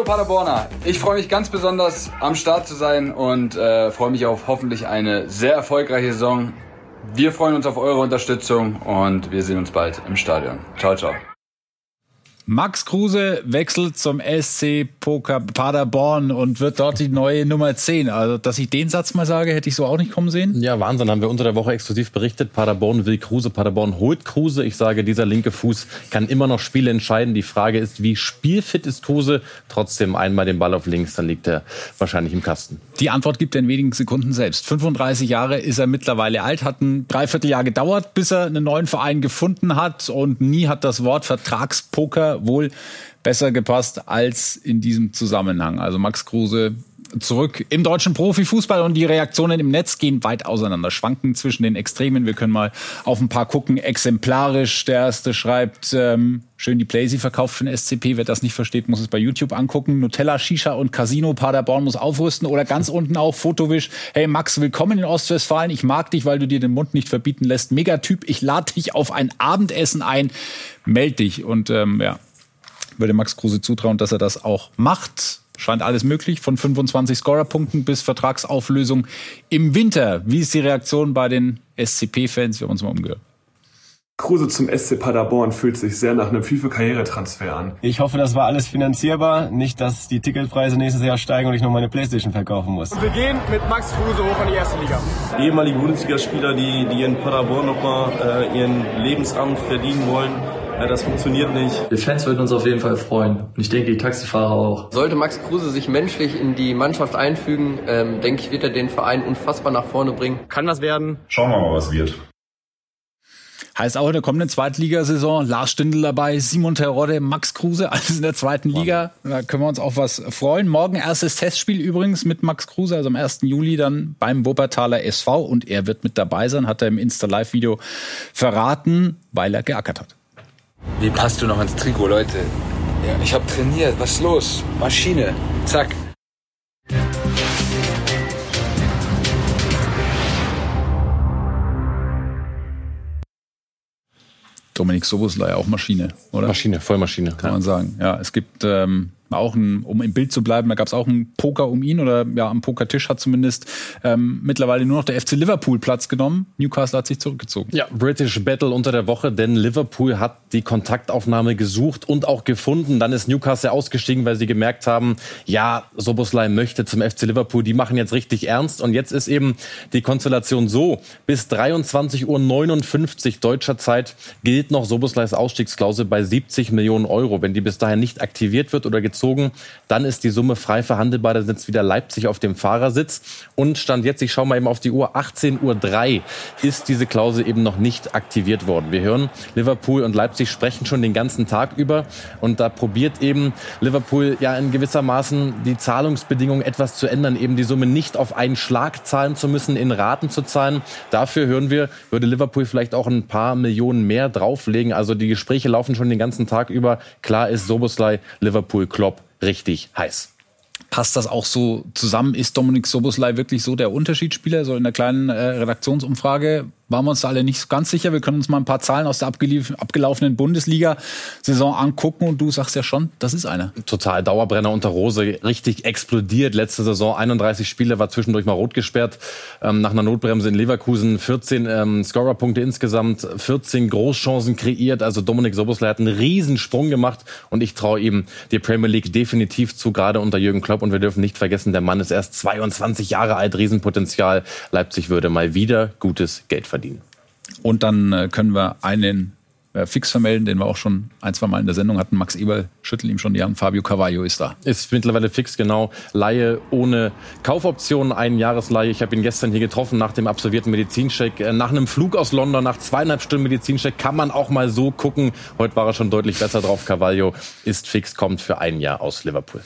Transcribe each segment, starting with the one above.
Hallo Paderborner, ich freue mich ganz besonders am Start zu sein und äh, freue mich auf hoffentlich eine sehr erfolgreiche Saison. Wir freuen uns auf eure Unterstützung und wir sehen uns bald im Stadion. Ciao, ciao. Max Kruse wechselt zum SC Poker Paderborn und wird dort die neue Nummer 10. Also, dass ich den Satz mal sage, hätte ich so auch nicht kommen sehen. Ja, Wahnsinn, haben wir unter der Woche exklusiv berichtet. Paderborn will Kruse, Paderborn holt Kruse. Ich sage, dieser linke Fuß kann immer noch Spiele entscheiden. Die Frage ist, wie spielfit ist Kruse? Trotzdem einmal den Ball auf links, dann liegt er wahrscheinlich im Kasten. Die Antwort gibt er in wenigen Sekunden selbst. 35 Jahre ist er mittlerweile alt, hat ein Dreivierteljahr gedauert, bis er einen neuen Verein gefunden hat und nie hat das Wort Vertragspoker wohl besser gepasst als in diesem Zusammenhang. Also Max Kruse zurück im deutschen Profifußball und die Reaktionen im Netz gehen weit auseinander, schwanken zwischen den Extremen. Wir können mal auf ein paar gucken. Exemplarisch, der erste schreibt, ähm, schön die Playsee verkauft für den SCP. Wer das nicht versteht, muss es bei YouTube angucken. Nutella, Shisha und Casino, Paderborn muss aufrüsten. Oder ganz unten auch Fotowisch. Hey Max, willkommen in Ostwestfalen. Ich mag dich, weil du dir den Mund nicht verbieten lässt. Megatyp, ich lade dich auf ein Abendessen ein. Meld dich. Und ähm, ja, würde Max Kruse zutrauen, dass er das auch macht. Scheint alles möglich, von 25 Scorerpunkten bis Vertragsauflösung im Winter. Wie ist die Reaktion bei den SCP-Fans? Wir haben uns mal umgehört. Kruse zum SC Paderborn fühlt sich sehr nach einem FIFA-Karrieretransfer an. Ich hoffe, das war alles finanzierbar. Nicht, dass die Ticketpreise nächstes Jahr steigen und ich noch meine Playstation verkaufen muss. Und wir gehen mit Max Kruse hoch in die erste Liga. Ehemalige Bundesligaspieler, die, die in Paderborn nochmal äh, ihren Lebensamt verdienen wollen ja, das funktioniert nicht. Wir Fans würden uns auf jeden Fall freuen. Und ich denke, die Taxifahrer auch. Sollte Max Kruse sich menschlich in die Mannschaft einfügen, ähm, denke ich, wird er den Verein unfassbar nach vorne bringen. Kann was werden. Schauen wir mal, was wird. Heißt auch in der kommenden Zweitligasaison Lars Stindl dabei, Simon Terodde, Max Kruse, alles in der zweiten Liga. Da können wir uns auf was freuen. Morgen erstes Testspiel übrigens mit Max Kruse, also am 1. Juli dann beim Wuppertaler SV und er wird mit dabei sein, hat er im Insta-Live-Video verraten, weil er geackert hat. Wie passt du noch ins Trikot, Leute? Ja, ich habe trainiert. Was ist los? Maschine. Zack. Dominik Soboslai auch Maschine, oder? Maschine, Vollmaschine. Kann ja. man sagen. Ja, es gibt ähm, auch ein, um im Bild zu bleiben, da gab es auch einen Poker um ihn oder ja, am Pokertisch hat zumindest ähm, mittlerweile nur noch der FC Liverpool Platz genommen. Newcastle hat sich zurückgezogen. Ja, British Battle unter der Woche, denn Liverpool hat die Kontaktaufnahme gesucht und auch gefunden. Dann ist Newcastle ausgestiegen, weil sie gemerkt haben, ja, Soboslai möchte zum FC Liverpool, die machen jetzt richtig ernst. Und jetzt ist eben die Konstellation so, bis 23.59 Uhr deutscher Zeit gilt noch Soboslais Ausstiegsklausel bei 70 Millionen Euro. Wenn die bis dahin nicht aktiviert wird oder gezogen gezogen. Dann ist die Summe frei verhandelbar. Da sitzt wieder Leipzig auf dem Fahrersitz. Und stand jetzt, ich schaue mal eben auf die Uhr, 18.03 Uhr ist diese Klausel eben noch nicht aktiviert worden. Wir hören, Liverpool und Leipzig sprechen schon den ganzen Tag über. Und da probiert eben Liverpool ja in gewissermaßen die Zahlungsbedingungen etwas zu ändern, eben die Summe nicht auf einen Schlag zahlen zu müssen, in Raten zu zahlen. Dafür hören wir, würde Liverpool vielleicht auch ein paar Millionen mehr drauflegen. Also die Gespräche laufen schon den ganzen Tag über. Klar ist Soboslai, Liverpool, Klopp richtig heiß. Passt das auch so zusammen? Ist Dominik Soboslai wirklich so der Unterschiedsspieler? So in der kleinen äh, Redaktionsumfrage waren wir uns alle nicht ganz sicher. Wir können uns mal ein paar Zahlen aus der abgelaufenen Bundesliga-Saison angucken und du sagst ja schon, das ist einer. Total Dauerbrenner unter Rose, richtig explodiert. Letzte Saison 31 Spiele, war zwischendurch mal rot gesperrt. Ähm, nach einer Notbremse in Leverkusen 14 ähm, Scorerpunkte insgesamt, 14 Großchancen kreiert. Also Dominik Soboslai hat einen Riesensprung gemacht und ich traue ihm die Premier League definitiv zu, gerade unter Jürgen Klopp. Und wir dürfen nicht vergessen, der Mann ist erst 22 Jahre alt, Riesenpotenzial. Leipzig würde mal wieder gutes Geld verdienen verdienen. Und dann äh, können wir einen äh, fix vermelden, den wir auch schon ein, zwei Mal in der Sendung hatten. Max Eberl schüttelt ihm schon die Hand. Fabio Carvalho ist da. Ist mittlerweile fix, genau. Laie ohne Kaufoption, ein Jahresleihe. Ich habe ihn gestern hier getroffen nach dem absolvierten Medizincheck. Äh, nach einem Flug aus London, nach zweieinhalb Stunden Medizincheck, kann man auch mal so gucken. Heute war er schon deutlich besser drauf. Carvalho ist fix, kommt für ein Jahr aus Liverpool.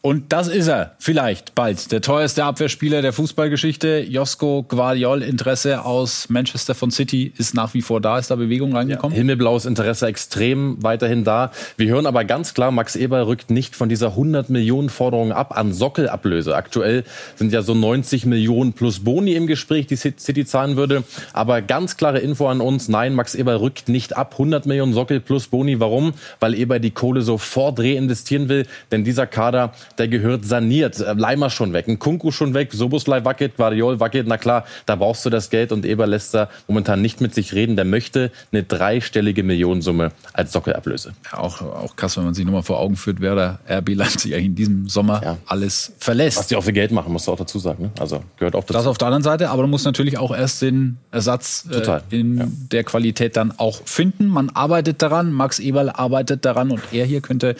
Und das ist er vielleicht bald. Der teuerste Abwehrspieler der Fußballgeschichte. Josko Guardiol Interesse aus Manchester von City ist nach wie vor da. Ist da Bewegung reingekommen? Ja, himmelblaues Interesse extrem weiterhin da. Wir hören aber ganz klar, Max Eber rückt nicht von dieser 100 Millionen Forderung ab an Sockelablöse. Aktuell sind ja so 90 Millionen plus Boni im Gespräch, die City zahlen würde. Aber ganz klare Info an uns. Nein, Max Eber rückt nicht ab. 100 Millionen Sockel plus Boni. Warum? Weil Eber die Kohle sofort reinvestieren will. Denn dieser Kader der gehört saniert. Äh, Leimer schon weg, ein Kunku schon weg, Soboslai wackelt, Guardiol wackelt. Na klar, da brauchst du das Geld und Eber lässt da momentan nicht mit sich reden. Der möchte eine dreistellige Millionensumme als Sockelablöse. Ja, auch, auch krass, wenn man sich nochmal vor Augen führt, wer da RB Leipzig eigentlich in diesem Sommer ja. alles verlässt. Was die auch für Geld machen, musst du auch dazu sagen. Ne? Also gehört auch dazu. Das auf der anderen Seite, aber du musst natürlich auch erst den Ersatz äh, in ja. der Qualität dann auch finden. Man arbeitet daran, Max Eberl arbeitet daran und er hier könnte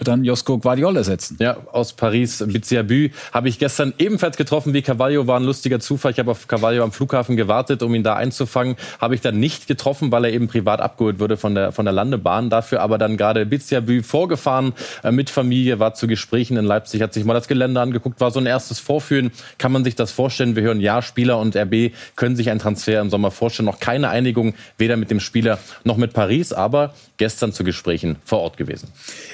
dann Josko Guardiol ersetzen. Ja, aus Paris, Biziabü, habe ich gestern ebenfalls getroffen wie Cavallo. War ein lustiger Zufall. Ich habe auf Cavallo am Flughafen gewartet, um ihn da einzufangen. Habe ich dann nicht getroffen, weil er eben privat abgeholt wurde von der, von der Landebahn. Dafür aber dann gerade Biziabü vorgefahren äh, mit Familie, war zu Gesprächen in Leipzig, hat sich mal das Gelände angeguckt, war so ein erstes Vorführen. Kann man sich das vorstellen? Wir hören, ja, Spieler und RB können sich einen Transfer im Sommer vorstellen. Noch keine Einigung, weder mit dem Spieler noch mit Paris, aber gestern zu Gesprächen vor Ort gewesen.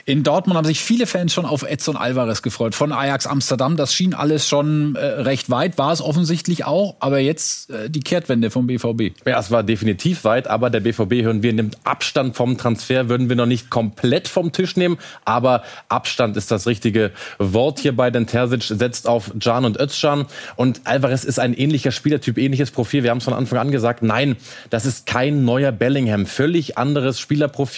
In Dortmund haben sich viele Fans schon auf Edson Alvarez gefreut von Ajax Amsterdam. Das schien alles schon äh, recht weit, war es offensichtlich auch. Aber jetzt äh, die Kehrtwende vom BVB. Ja, es war definitiv weit, aber der BVB, hören wir, nimmt Abstand vom Transfer. Würden wir noch nicht komplett vom Tisch nehmen, aber Abstand ist das richtige Wort hierbei, denn Terzic setzt auf Can und Özcan. Und Alvarez ist ein ähnlicher Spielertyp, ähnliches Profil. Wir haben es von Anfang an gesagt, nein, das ist kein neuer Bellingham. Völlig anderes Spielerprofil.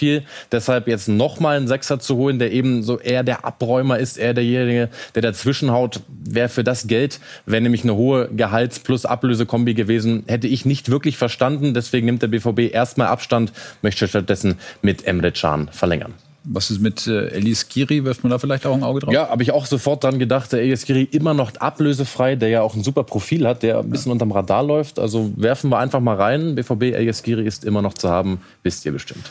Deshalb jetzt nochmal einen Sechser zu holen, der eben so eher der Abräumer ist, eher derjenige, der dazwischenhaut, wäre für das Geld, wäre nämlich eine hohe Gehalts- plus Ablösekombi gewesen, hätte ich nicht wirklich verstanden. Deswegen nimmt der BVB erstmal Abstand, möchte stattdessen mit Emre Can verlängern. Was ist mit äh, Elias Kiri? Wirft man da vielleicht auch ein Auge drauf? Ja, habe ich auch sofort dran gedacht. Der Elias Kiri immer noch ablösefrei, der ja auch ein super Profil hat, der ein bisschen ja. unterm Radar läuft. Also werfen wir einfach mal rein. BVB Elias Kiri ist immer noch zu haben, wisst ihr bestimmt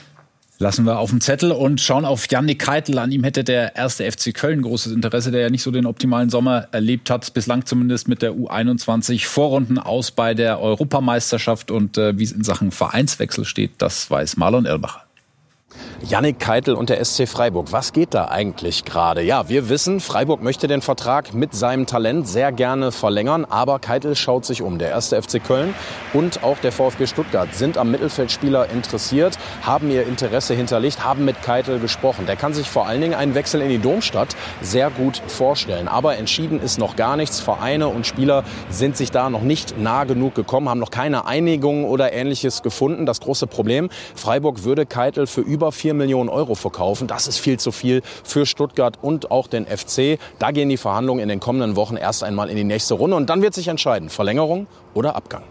lassen wir auf dem Zettel und schauen auf Yannick Keitel. An ihm hätte der erste FC Köln großes Interesse, der ja nicht so den optimalen Sommer erlebt hat, bislang zumindest mit der U21 Vorrunden aus bei der Europameisterschaft und äh, wie es in Sachen Vereinswechsel steht, das weiß Marlon Erlbacher. Yannick Keitel und der SC Freiburg. Was geht da eigentlich gerade? Ja, wir wissen, Freiburg möchte den Vertrag mit seinem Talent sehr gerne verlängern, aber Keitel schaut sich um. Der erste FC Köln und auch der VfB Stuttgart sind am Mittelfeldspieler interessiert, haben ihr Interesse hinterlegt, haben mit Keitel gesprochen. Der kann sich vor allen Dingen einen Wechsel in die Domstadt sehr gut vorstellen. Aber entschieden ist noch gar nichts. Vereine und Spieler sind sich da noch nicht nah genug gekommen, haben noch keine Einigung oder ähnliches gefunden. Das große Problem, Freiburg würde Keitel für über über 4 Millionen Euro verkaufen. Das ist viel zu viel für Stuttgart und auch den FC. Da gehen die Verhandlungen in den kommenden Wochen erst einmal in die nächste Runde und dann wird sich entscheiden, Verlängerung oder Abgang.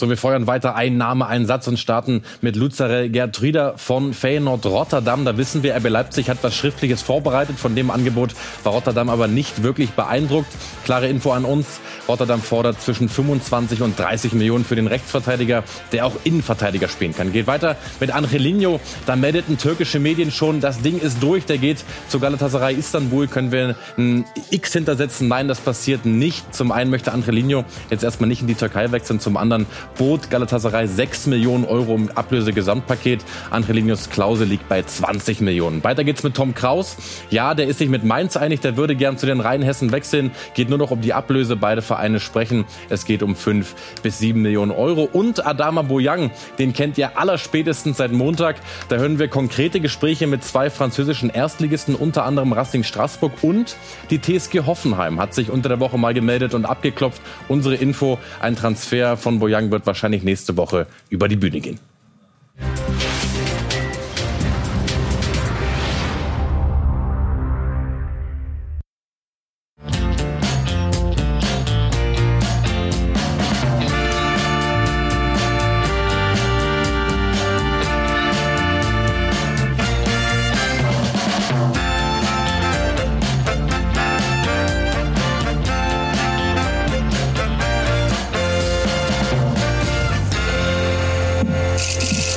So, wir feuern weiter ein Name, einen Satz und starten mit Luzere Gertruida von Feyenoord Rotterdam. Da wissen wir, RB Leipzig hat was Schriftliches vorbereitet. Von dem Angebot war Rotterdam aber nicht wirklich beeindruckt. Klare Info an uns. Rotterdam fordert zwischen 25 und 30 Millionen für den Rechtsverteidiger, der auch Innenverteidiger spielen kann. Geht weiter mit Angelino. Da meldeten türkische Medien schon, das Ding ist durch. Der geht zu Galatasaray Istanbul. Können wir ein X hintersetzen? Nein, das passiert nicht. Zum einen möchte Angelino jetzt erstmal nicht in die Türkei wechseln. Zum anderen bot Galatasaray 6 Millionen Euro im Ablösegesamtpaket. Angelinius Klause liegt bei 20 Millionen. Weiter geht's mit Tom Kraus. Ja, der ist sich mit Mainz einig, der würde gern zu den Rheinhessen wechseln. Geht nur noch um die Ablöse. Beide Vereine sprechen. Es geht um 5 bis 7 Millionen Euro. Und Adama Boyang, den kennt ihr allerspätestens seit Montag. Da hören wir konkrete Gespräche mit zwei französischen Erstligisten, unter anderem Racing Straßburg und die TSG Hoffenheim hat sich unter der Woche mal gemeldet und abgeklopft. Unsere Info, ein Transfer von Boyang wird wahrscheinlich nächste Woche über die Bühne gehen.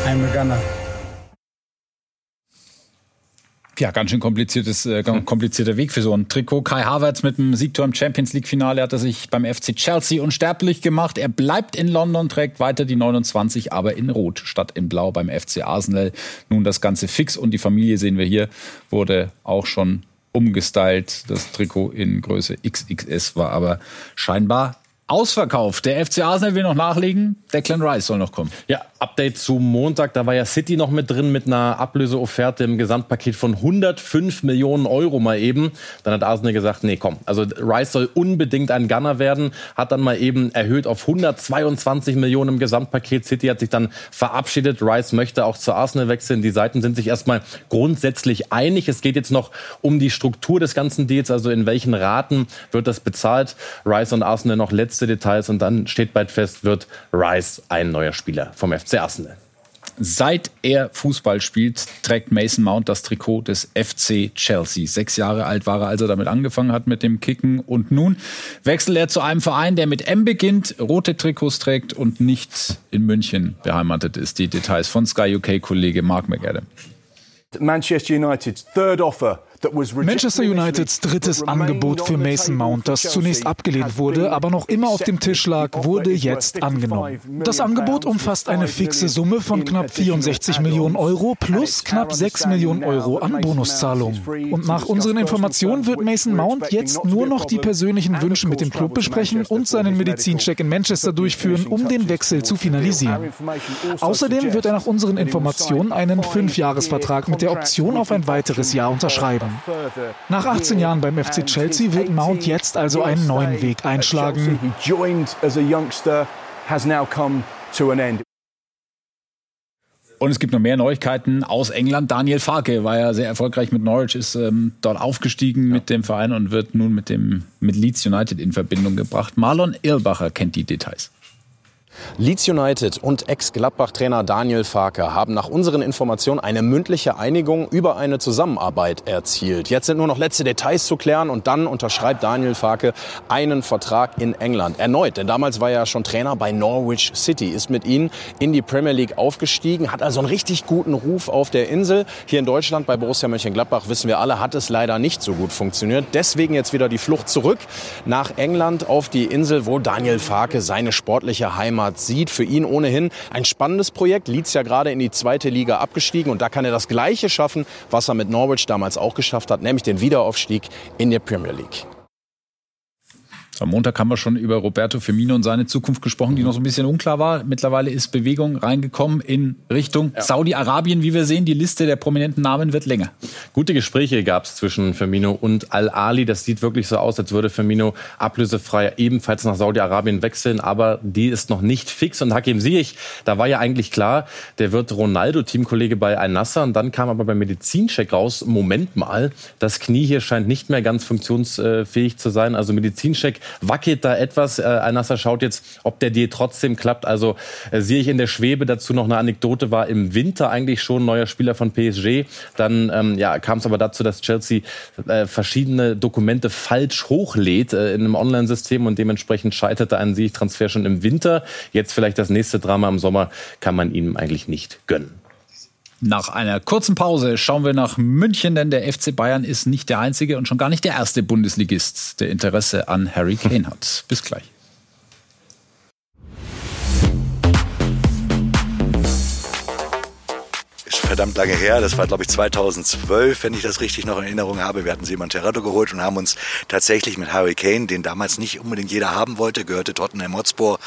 I'm a Gunner. Ja, ganz schön kompliziertes, äh, hm. komplizierter Weg für so ein Trikot. Kai Havertz mit dem Siegtor im Champions League Finale hat er sich beim FC Chelsea unsterblich gemacht. Er bleibt in London, trägt weiter die 29, aber in Rot statt in Blau beim FC Arsenal. Nun das Ganze fix und die Familie sehen wir hier, wurde auch schon umgestylt. Das Trikot in Größe XXS war aber scheinbar ausverkauft. Der FC Arsenal will noch nachlegen. Declan Rice soll noch kommen. Ja, Update zu Montag. Da war ja City noch mit drin mit einer Ablöseofferte im Gesamtpaket von 105 Millionen Euro mal eben. Dann hat Arsenal gesagt, nee, komm. Also Rice soll unbedingt ein Gunner werden. Hat dann mal eben erhöht auf 122 Millionen im Gesamtpaket. City hat sich dann verabschiedet. Rice möchte auch zu Arsenal wechseln. Die Seiten sind sich erstmal grundsätzlich einig. Es geht jetzt noch um die Struktur des ganzen Deals. Also in welchen Raten wird das bezahlt. Rice und Arsenal noch letzte Details. Und dann steht bald fest, wird Rice ein neuer Spieler vom FC Arsenal. Seit er Fußball spielt, trägt Mason Mount das Trikot des FC Chelsea. Sechs Jahre alt war er, als er damit angefangen hat mit dem Kicken. Und nun wechselt er zu einem Verein, der mit M beginnt, rote Trikots trägt und nicht in München beheimatet ist. Die Details von Sky UK-Kollege Mark McAdam. Manchester United's third offer Manchester Uniteds drittes Angebot für Mason Mount, das zunächst abgelehnt wurde, aber noch immer auf dem Tisch lag, wurde jetzt angenommen. Das Angebot umfasst eine fixe Summe von knapp 64 Millionen Euro plus knapp 6 Millionen Euro an Bonuszahlungen. Und nach unseren Informationen wird Mason Mount jetzt nur noch die persönlichen Wünsche mit dem Club besprechen und seinen Medizincheck in Manchester durchführen, um den Wechsel zu finalisieren. Außerdem wird er nach unseren Informationen einen Fünfjahresvertrag mit der Option auf ein weiteres Jahr unterschreiben. Nach 18 Jahren beim FC Chelsea wird Mount jetzt also einen neuen Weg einschlagen. Und es gibt noch mehr Neuigkeiten aus England. Daniel Farke war ja sehr erfolgreich mit Norwich, ist ähm, dort aufgestiegen ja. mit dem Verein und wird nun mit dem mit Leeds United in Verbindung gebracht. Marlon Irlbacher kennt die Details. Leeds United und Ex-Gladbach-Trainer Daniel Farke haben nach unseren Informationen eine mündliche Einigung über eine Zusammenarbeit erzielt. Jetzt sind nur noch letzte Details zu klären und dann unterschreibt Daniel Farke einen Vertrag in England. Erneut, denn damals war er schon Trainer bei Norwich City, ist mit ihnen in die Premier League aufgestiegen, hat also einen richtig guten Ruf auf der Insel. Hier in Deutschland bei Borussia Mönchengladbach, wissen wir alle, hat es leider nicht so gut funktioniert. Deswegen jetzt wieder die Flucht zurück nach England auf die Insel, wo Daniel Farke seine sportliche Heimat Heimat sieht. Für ihn ohnehin ein spannendes Projekt. Leeds ja gerade in die zweite Liga abgestiegen und da kann er das Gleiche schaffen, was er mit Norwich damals auch geschafft hat, nämlich den Wiederaufstieg in der Premier League. Am Montag haben wir schon über Roberto Firmino und seine Zukunft gesprochen, die noch so ein bisschen unklar war. Mittlerweile ist Bewegung reingekommen in Richtung ja. Saudi-Arabien. Wie wir sehen, die Liste der prominenten Namen wird länger. Gute Gespräche gab es zwischen Firmino und Al-Ali. Das sieht wirklich so aus, als würde Firmino ablösefrei ebenfalls nach Saudi-Arabien wechseln. Aber die ist noch nicht fix. Und Hakim Ziyech, da war ja eigentlich klar, der wird Ronaldo-Teamkollege bei Al-Nassr. Und dann kam aber beim Medizincheck raus, Moment mal, das Knie hier scheint nicht mehr ganz funktionsfähig zu sein. Also Medizincheck wackelt da etwas. Äh, Al-Nassr schaut jetzt, ob der Deal trotzdem klappt. Also äh, sehe ich in der Schwebe dazu noch eine Anekdote, war im Winter eigentlich schon neuer Spieler von PSG. Dann ähm, ja, kam es aber dazu, dass Chelsea äh, verschiedene Dokumente falsch hochlädt äh, in einem Online-System und dementsprechend scheiterte ein Sieg-Transfer schon im Winter. Jetzt vielleicht das nächste Drama im Sommer kann man ihm eigentlich nicht gönnen. Nach einer kurzen Pause schauen wir nach München, denn der FC Bayern ist nicht der einzige und schon gar nicht der erste Bundesligist, der Interesse an Harry Kane hat. Bis gleich. Verdammt lange her. Das war, glaube ich, 2012, wenn ich das richtig noch in Erinnerung habe. Wir hatten Simon Terrato geholt und haben uns tatsächlich mit Harry Kane, den damals nicht unbedingt jeder haben wollte, gehörte Tottenham Hotspur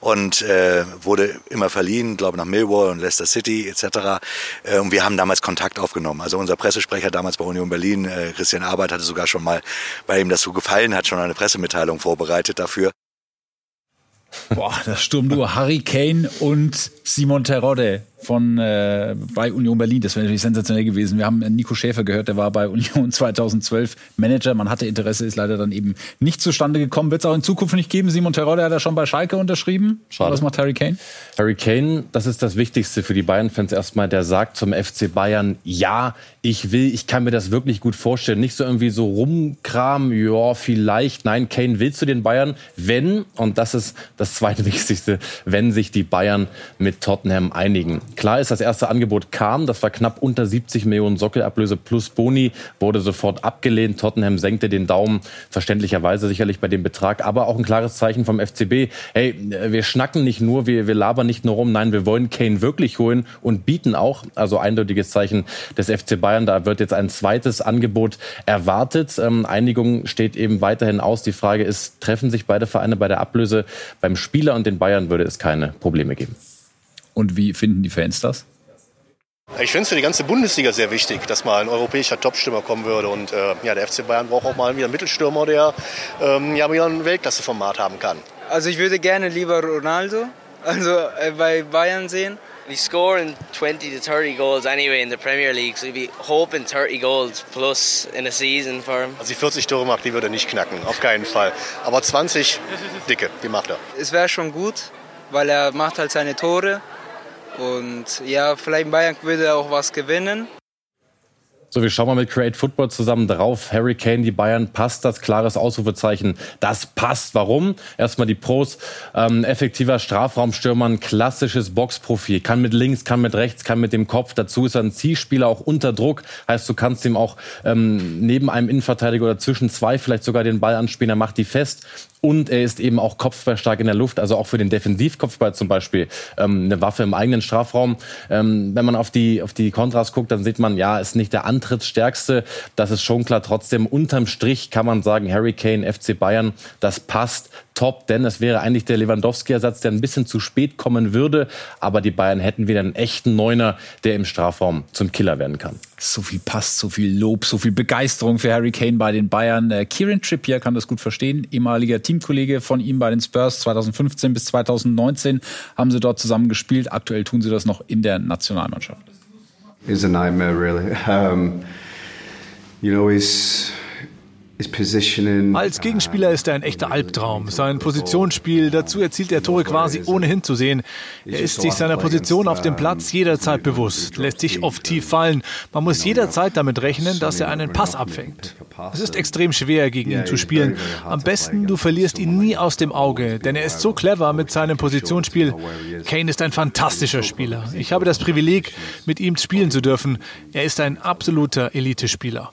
und äh, wurde immer verliehen, glaube nach Millwall und Leicester City etc. Äh, und wir haben damals Kontakt aufgenommen. Also unser Pressesprecher damals bei Union Berlin, äh, Christian Arbeit, hatte sogar schon mal, weil ihm das so gefallen hat, schon eine Pressemitteilung vorbereitet dafür. Boah, das Sturmduo Harry Kane und Simon Terodde von äh, bei Union Berlin. Das wäre natürlich sensationell gewesen. Wir haben Nico Schäfer gehört, der war bei Union 2012 Manager. Man hatte Interesse, ist leider dann eben nicht zustande gekommen. Wird es auch in Zukunft nicht geben. Simon Terodde hat ja schon bei Schalke unterschrieben. Schade. Was macht Harry Kane? Harry Kane, das ist das Wichtigste für die Bayern-Fans erstmal. Der sagt zum FC Bayern, ja, ich will, ich kann mir das wirklich gut vorstellen. Nicht so irgendwie so rumkram, ja, vielleicht. Nein, Kane will zu den Bayern, wenn, und das ist das zweite Wichtigste, wenn sich die Bayern mit Tottenham einigen. Klar ist, das erste Angebot kam, das war knapp unter 70 Millionen Sockelablöse plus Boni, wurde sofort abgelehnt. Tottenham senkte den Daumen, verständlicherweise sicherlich bei dem Betrag, aber auch ein klares Zeichen vom FCB. Hey, wir schnacken nicht nur, wir, wir labern nicht nur rum, nein, wir wollen Kane wirklich holen und bieten auch. Also eindeutiges Zeichen des FC Bayern. Da wird jetzt ein zweites Angebot erwartet. Ähm, Einigung steht eben weiterhin aus. Die Frage ist, treffen sich beide Vereine bei der Ablöse? Beim Spieler und den Bayern würde es keine Probleme geben. Und wie finden die Fans das? Ich finde es für die ganze Bundesliga sehr wichtig, dass mal ein europäischer Topstürmer kommen würde. Und äh, ja, der FC Bayern braucht auch mal wieder einen Mittelstürmer, der ähm, ja wieder ein Weltklasseformat haben kann. Also ich würde gerne lieber Ronaldo, also äh, bei Bayern sehen. We scoring 20 to 30 goals anyway in the Premier League, so we'd be hoping 30 goals plus in a season for him. Also die 40 Tore macht, die würde er nicht knacken, auf keinen Fall. Aber 20 dicke, die macht er. Es wäre schon gut, weil er macht halt seine Tore und ja, vielleicht Bayern würde auch was gewinnen. So, wir schauen mal mit Create Football zusammen drauf. Harry Kane, die Bayern, passt das? Klares Ausrufezeichen. Das passt. Warum? Erstmal die Pros. Ähm, effektiver Strafraumstürmer, ein klassisches Boxprofil. Kann mit links, kann mit rechts, kann mit dem Kopf. Dazu ist er ein Zielspieler, auch unter Druck. Heißt, du kannst ihm auch ähm, neben einem Innenverteidiger oder zwischen zwei vielleicht sogar den Ball anspielen. Er macht die fest. Und er ist eben auch kopfballstark in der Luft, also auch für den Defensivkopfball zum Beispiel ähm, eine Waffe im eigenen Strafraum. Ähm, wenn man auf die, auf die Kontras guckt, dann sieht man, ja, ist nicht der Antrittsstärkste. Das ist schon klar. Trotzdem, unterm Strich kann man sagen, Harry Kane, FC Bayern, das passt top, denn es wäre eigentlich der Lewandowski-Ersatz, der ein bisschen zu spät kommen würde. Aber die Bayern hätten wieder einen echten Neuner, der im Strafraum zum Killer werden kann. So viel passt, so viel Lob, so viel Begeisterung für Harry Kane bei den Bayern. Äh, Kieran Trippier kann das gut verstehen, ehemaliger Teamkollege von ihm bei den Spurs 2015 bis 2019 haben sie dort zusammen gespielt. Aktuell tun sie das noch in der Nationalmannschaft. It's a nightmare, really. Um, you know, he's als Gegenspieler ist er ein echter Albtraum. Sein Positionsspiel, dazu erzielt er Tore quasi ohne hinzusehen. Er ist sich seiner Position auf dem Platz jederzeit bewusst, lässt sich oft tief fallen. Man muss jederzeit damit rechnen, dass er einen Pass abfängt. Es ist extrem schwer, gegen ihn zu spielen. Am besten, du verlierst ihn nie aus dem Auge, denn er ist so clever mit seinem Positionsspiel. Kane ist ein fantastischer Spieler. Ich habe das Privileg, mit ihm spielen zu dürfen. Er ist ein absoluter Elitespieler.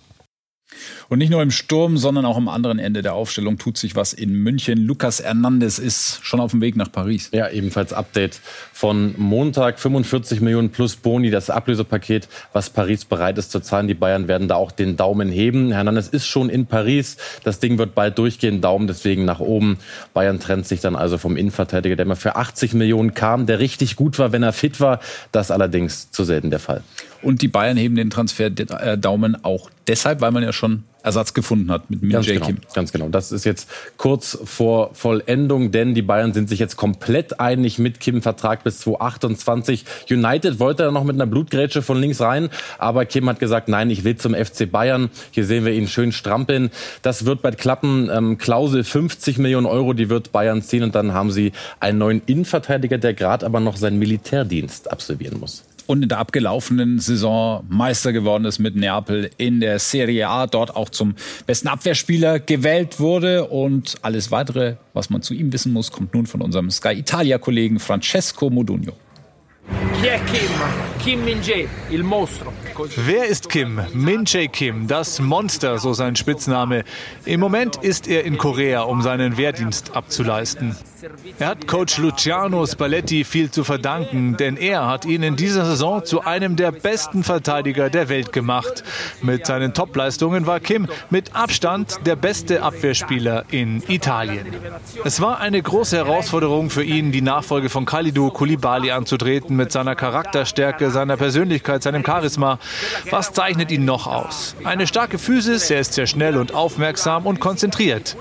Und nicht nur im Sturm, sondern auch am anderen Ende der Aufstellung tut sich was in München. Lukas Hernandez ist schon auf dem Weg nach Paris. Ja, ebenfalls Update von Montag. 45 Millionen plus Boni, das Ablösepaket, was Paris bereit ist zu zahlen. Die Bayern werden da auch den Daumen heben. Hernandez ist schon in Paris. Das Ding wird bald durchgehen. Daumen deswegen nach oben. Bayern trennt sich dann also vom Innenverteidiger, der mal für 80 Millionen kam, der richtig gut war, wenn er fit war. Das allerdings zu selten der Fall. Und die Bayern heben den Transfer-Daumen auch deshalb, weil man ja schon Ersatz gefunden hat mit Min Kim. Genau, ganz genau. Das ist jetzt kurz vor Vollendung, denn die Bayern sind sich jetzt komplett einig mit Kim Vertrag bis 2028. United wollte da noch mit einer Blutgrätsche von links rein, aber Kim hat gesagt, nein, ich will zum FC Bayern. Hier sehen wir ihn schön strampeln. Das wird bald klappen. Ähm, Klausel 50 Millionen Euro, die wird Bayern ziehen und dann haben sie einen neuen Innenverteidiger, der gerade aber noch seinen Militärdienst absolvieren muss und in der abgelaufenen Saison Meister geworden ist mit Neapel in der Serie A, dort auch zum besten Abwehrspieler gewählt wurde und alles weitere, was man zu ihm wissen muss, kommt nun von unserem Sky Italia Kollegen Francesco Modugno. Wer ist Kim? Min-jae Kim, das Monster, so sein Spitzname. Im Moment ist er in Korea, um seinen Wehrdienst abzuleisten. Er hat Coach Luciano Spalletti viel zu verdanken, denn er hat ihn in dieser Saison zu einem der besten Verteidiger der Welt gemacht. Mit seinen Topleistungen war Kim mit Abstand der beste Abwehrspieler in Italien. Es war eine große Herausforderung für ihn, die Nachfolge von Kalidou Koulibaly anzutreten mit seiner Charakterstärke, seiner Persönlichkeit, seinem Charisma. Was zeichnet ihn noch aus? Eine starke Physis, er ist sehr schnell und aufmerksam und konzentriert.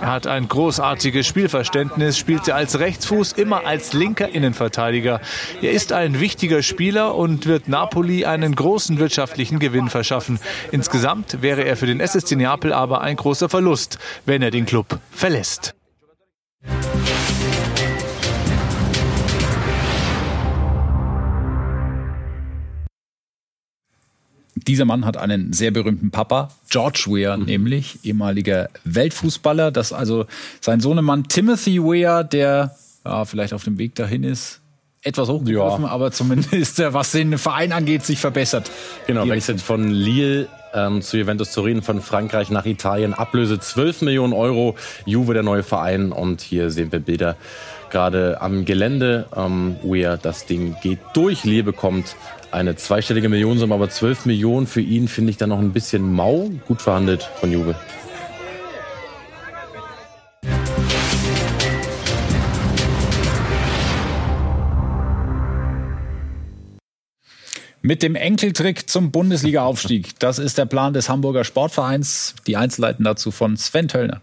Er hat ein großartiges Spielverständnis, spielte als Rechtsfuß immer als linker Innenverteidiger. Er ist ein wichtiger Spieler und wird Napoli einen großen wirtschaftlichen Gewinn verschaffen. Insgesamt wäre er für den SSC Neapel aber ein großer Verlust, wenn er den Club verlässt. Dieser Mann hat einen sehr berühmten Papa, George Weah mhm. nämlich, ehemaliger Weltfußballer. Das also sein Sohnemann Timothy Weah, der ja, vielleicht auf dem Weg dahin ist, etwas hochgegriffen, ja. aber zumindest was den Verein angeht, sich verbessert. Genau, wechselt von Lille ähm, zu Juventus Turin, von Frankreich nach Italien. Ablöse 12 Millionen Euro. Juve der neue Verein und hier sehen wir Bilder gerade am Gelände, ähm, wo er das Ding geht durch. Lille bekommt eine zweistellige Millionensumme, aber 12 Millionen für ihn finde ich dann noch ein bisschen mau. Gut verhandelt von Juve. Mit dem Enkeltrick zum Bundesliga-Aufstieg. Das ist der Plan des Hamburger Sportvereins. Die Einzelheiten dazu von Sven Töllner.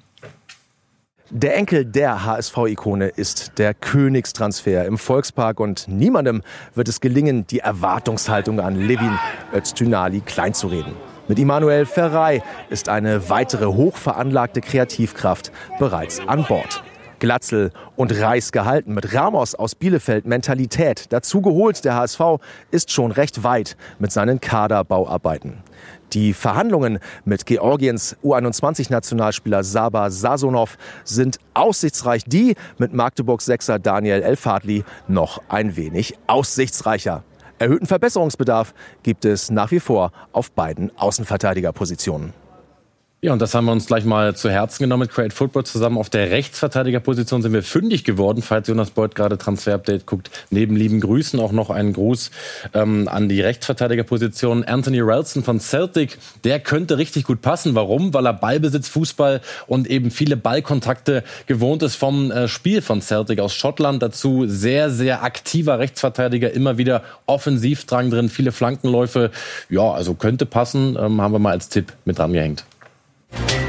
Der Enkel der HSV-Ikone ist der Königstransfer im Volkspark und niemandem wird es gelingen, die Erwartungshaltung an Levin Öztünali kleinzureden. Mit Immanuel Ferrei ist eine weitere hochveranlagte Kreativkraft bereits an Bord. Glatzel und Reis gehalten. Mit Ramos aus Bielefeld Mentalität dazu geholt. Der HSV ist schon recht weit mit seinen Kaderbauarbeiten. Die Verhandlungen mit Georgiens U21-Nationalspieler Saba Sasonov sind aussichtsreich. Die mit Magdeburgs Sechser Daniel Elfadli noch ein wenig aussichtsreicher. Erhöhten Verbesserungsbedarf gibt es nach wie vor auf beiden Außenverteidigerpositionen. Ja, und das haben wir uns gleich mal zu Herzen genommen mit Create Football zusammen. Auf der Rechtsverteidigerposition sind wir fündig geworden, falls Jonas Beuth gerade Transfer-Update guckt. Neben lieben Grüßen auch noch einen Gruß ähm, an die Rechtsverteidigerposition. Anthony Ralston von Celtic, der könnte richtig gut passen. Warum? Weil er Ballbesitz, Fußball und eben viele Ballkontakte gewohnt ist vom äh, Spiel von Celtic aus Schottland. Dazu sehr, sehr aktiver Rechtsverteidiger, immer wieder Offensivdrang drin, viele Flankenläufe. Ja, also könnte passen, ähm, haben wir mal als Tipp mit dran gehängt. Thank you.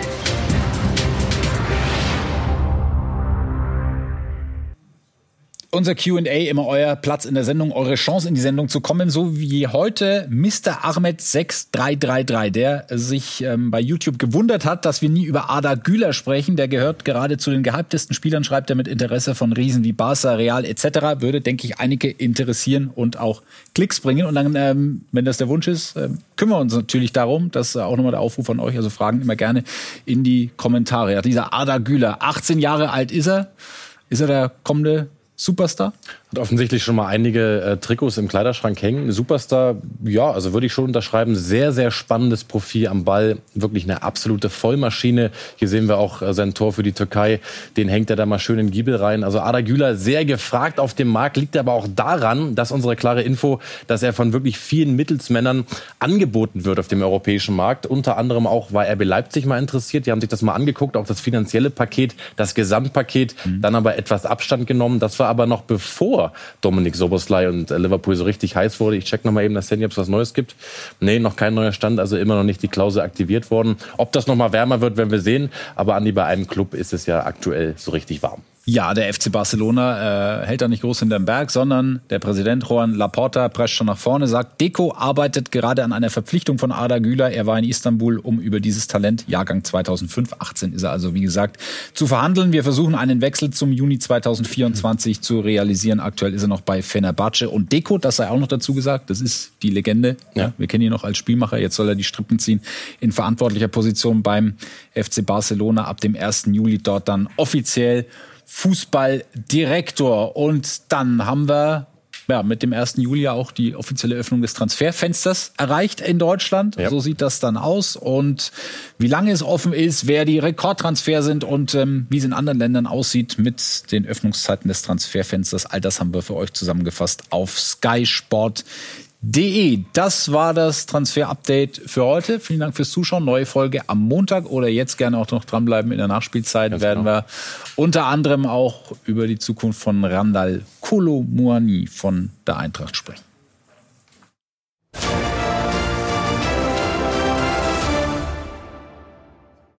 Unser QA, immer euer Platz in der Sendung, eure Chance in die Sendung zu kommen, so wie heute Mr. Ahmed 6333, der sich ähm, bei YouTube gewundert hat, dass wir nie über Ada Güler sprechen. Der gehört gerade zu den gehyptesten Spielern, schreibt er mit Interesse von Riesen wie Barca, Real etc. Würde, denke ich, einige interessieren und auch Klicks bringen. Und dann, ähm, wenn das der Wunsch ist, äh, kümmern wir uns natürlich darum. Das ist auch nochmal der Aufruf von euch. Also Fragen immer gerne in die Kommentare. Ja, dieser Ada Güler, 18 Jahre alt ist er. Ist er der kommende Superstar? Offensichtlich schon mal einige äh, Trikots im Kleiderschrank hängen. Superstar, ja, also würde ich schon unterschreiben. Sehr, sehr spannendes Profil am Ball. Wirklich eine absolute Vollmaschine. Hier sehen wir auch äh, sein Tor für die Türkei. Den hängt er da mal schön in Giebel rein. Also Ada Güler sehr gefragt auf dem Markt. Liegt aber auch daran, dass unsere klare Info, dass er von wirklich vielen Mittelsmännern angeboten wird auf dem europäischen Markt. Unter anderem auch war RB Leipzig mal interessiert. Die haben sich das mal angeguckt, auch das finanzielle Paket, das Gesamtpaket. Mhm. Dann aber etwas Abstand genommen. Das war aber noch bevor Dominik Soboslai und äh, Liverpool so richtig heiß wurde. Ich check nochmal eben das Handy, ob es was Neues gibt. Nee, noch kein neuer Stand, also immer noch nicht die Klausel aktiviert worden. Ob das nochmal wärmer wird, werden wir sehen. Aber Andi, bei einem Club ist es ja aktuell so richtig warm. Ja, der FC Barcelona äh, hält da nicht groß hinterm Berg, sondern der Präsident Juan Laporta prescht schon nach vorne, sagt, Deco arbeitet gerade an einer Verpflichtung von Ada Güler. Er war in Istanbul, um über dieses Talent, Jahrgang 2005, 18 ist er also, wie gesagt, zu verhandeln. Wir versuchen einen Wechsel zum Juni 2024 zu realisieren. Aktuell ist er noch bei Fenerbahce und Deco, das sei auch noch dazu gesagt, das ist die Legende. Ja. Wir kennen ihn noch als Spielmacher, jetzt soll er die Strippen ziehen in verantwortlicher Position beim FC Barcelona ab dem 1. Juli dort dann offiziell Fußballdirektor. Und dann haben wir ja, mit dem 1. Juli auch die offizielle Öffnung des Transferfensters erreicht in Deutschland. Ja. So sieht das dann aus. Und wie lange es offen ist, wer die Rekordtransfer sind und ähm, wie es in anderen Ländern aussieht mit den Öffnungszeiten des Transferfensters, all das haben wir für euch zusammengefasst auf Sky Sport De. Das war das Transfer-Update für heute. Vielen Dank fürs Zuschauen. Neue Folge am Montag oder jetzt gerne auch noch dranbleiben. In der Nachspielzeit Ganz werden genau. wir unter anderem auch über die Zukunft von Randall Kolomuani von der Eintracht sprechen.